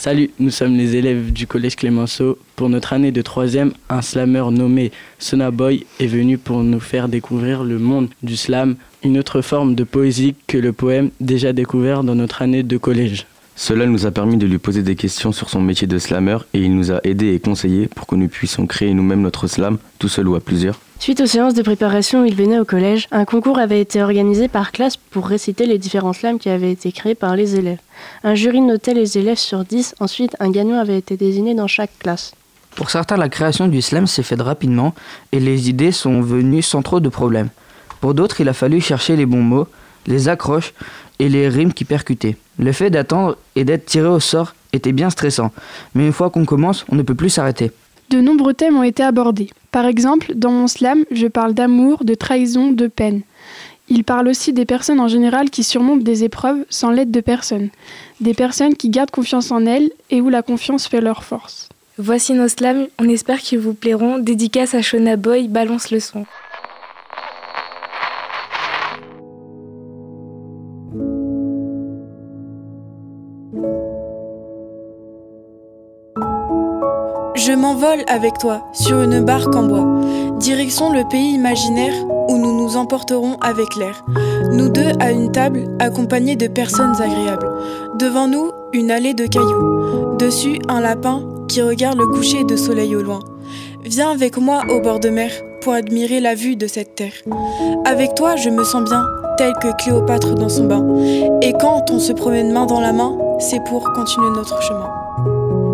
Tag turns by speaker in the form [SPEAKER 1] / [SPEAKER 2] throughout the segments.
[SPEAKER 1] Salut, nous sommes les élèves du collège Clémenceau. Pour notre année de troisième, un slammer nommé Sonaboy est venu pour nous faire découvrir le monde du slam, une autre forme de poésie que le poème déjà découvert dans notre année de collège.
[SPEAKER 2] Cela nous a permis de lui poser des questions sur son métier de slammer et il nous a aidés et conseillés pour que nous puissions créer nous-mêmes notre slam, tout seul ou à plusieurs.
[SPEAKER 3] Suite aux séances de préparation où il venait au collège, un concours avait été organisé par classe pour réciter les différents slams qui avaient été créés par les élèves. Un jury notait les élèves sur 10, ensuite un gagnant avait été désigné dans chaque classe.
[SPEAKER 4] Pour certains, la création du slam s'est faite rapidement et les idées sont venues sans trop de problèmes. Pour d'autres, il a fallu chercher les bons mots, les accroches et les rimes qui percutaient. Le fait d'attendre et d'être tiré au sort était bien stressant, mais une fois qu'on commence, on ne peut plus s'arrêter.
[SPEAKER 5] De nombreux thèmes ont été abordés. Par exemple, dans mon slam, je parle d'amour, de trahison, de peine. Il parle aussi des personnes en général qui surmontent des épreuves sans l'aide de personne. Des personnes qui gardent confiance en elles et où la confiance fait leur force.
[SPEAKER 6] Voici nos slams, on espère qu'ils vous plairont. Dédicace à Shona Boy, balance le son.
[SPEAKER 7] Je m'envole avec toi sur une barque en bois. Direction le pays imaginaire où nous nous emporterons avec l'air. Nous deux à une table, accompagnés de personnes agréables. Devant nous, une allée de cailloux. Dessus, un lapin qui regarde le coucher de soleil au loin. Viens avec moi au bord de mer pour admirer la vue de cette terre. Avec toi, je me sens bien, tel que Cléopâtre dans son bain. Et quand on se promène main dans la main, c'est pour continuer notre chemin.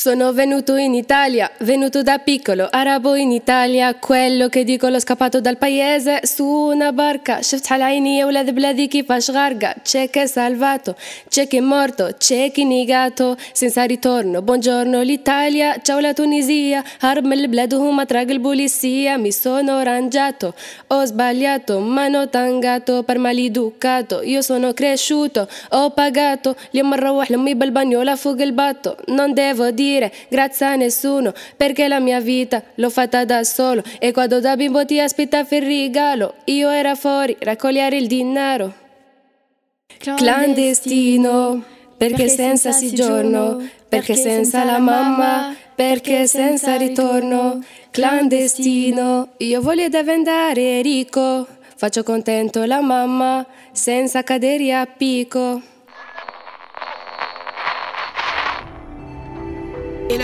[SPEAKER 8] Sono venuto in Italia, venuto da piccolo, arabo in Italia, quello che dico l'ho scappato dal paese su una barca, شفت على عيني يا ولاد بلادي كيفاش غارقة, c'è che è salvato, c'è che è morto, c'è chi negato, senza ritorno, buongiorno l'Italia, ciao la Tunisia, هرب من البلاد وهما طراق البوليسية, mi sono rangiato, ho sbagliato, ma non tangato, per maleducato, io sono cresciuto, ho pagato, اليوم نروح لأمي بالبانيولا فوق الباتو, non devo dire dire grazie a nessuno perché la mia vita l'ho fatta da solo. E quando da bimbo ti aspettavi il regalo io ero fuori raccogliere il denaro. Clandestino perché senza soggiorno perché senza la mamma perché senza ritorno. clandestino io voglio diventare ricco faccio contento la mamma senza cadere a picco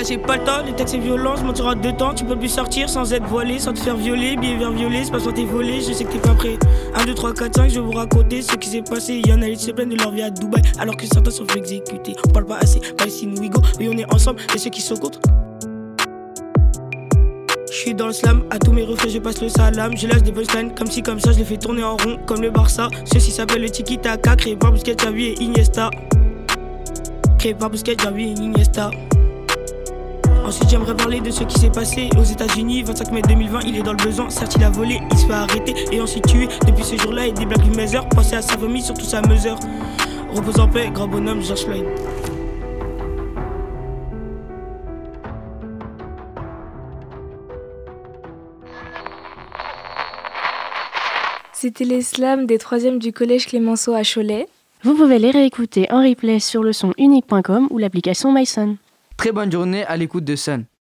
[SPEAKER 9] j'ai pas le temps, les textes c'est violent, je m'en tire deux temps, tu peux plus sortir sans être voilé, sans te faire violer, billet vers violer, c'est pas sans t'es volé, je sais que t'es pas prêt. 1, 2, 3, 4, 5, je vais vous raconter ce qui s'est passé. Y'en a qui se plaignent de leur vie à Dubaï, alors que certains sont fait exécuter. On parle pas assez, Palestine, Wigo, oui on est ensemble, et ceux qui sont contre. Je suis dans le slam, à tous mes reflets je passe le salam Je lâche des punchlines comme si comme ça je les fais tourner en rond comme le Barça Ceci s'appelle le Tiki Taka, créé par Busquets, Xavi et Iniesta Créé par Busquets, Xavi et Iniesta Ensuite, j'aimerais parler de ce qui s'est passé aux États-Unis. 25 mai 2020, il est dans le besoin. Certes, il a volé, il se fait arrêter et ensuite tué. Depuis ce jour-là, il des blagues heures. Pensez à sa famille, surtout sa mesure. Repose en paix, grand bonhomme, George Floyd.
[SPEAKER 6] C'était les slams des 3e du collège Clémenceau à Cholet.
[SPEAKER 3] Vous pouvez les réécouter en replay sur le son unique.com ou l'application MySon.
[SPEAKER 4] Très bonne journée à l'écoute de Sun.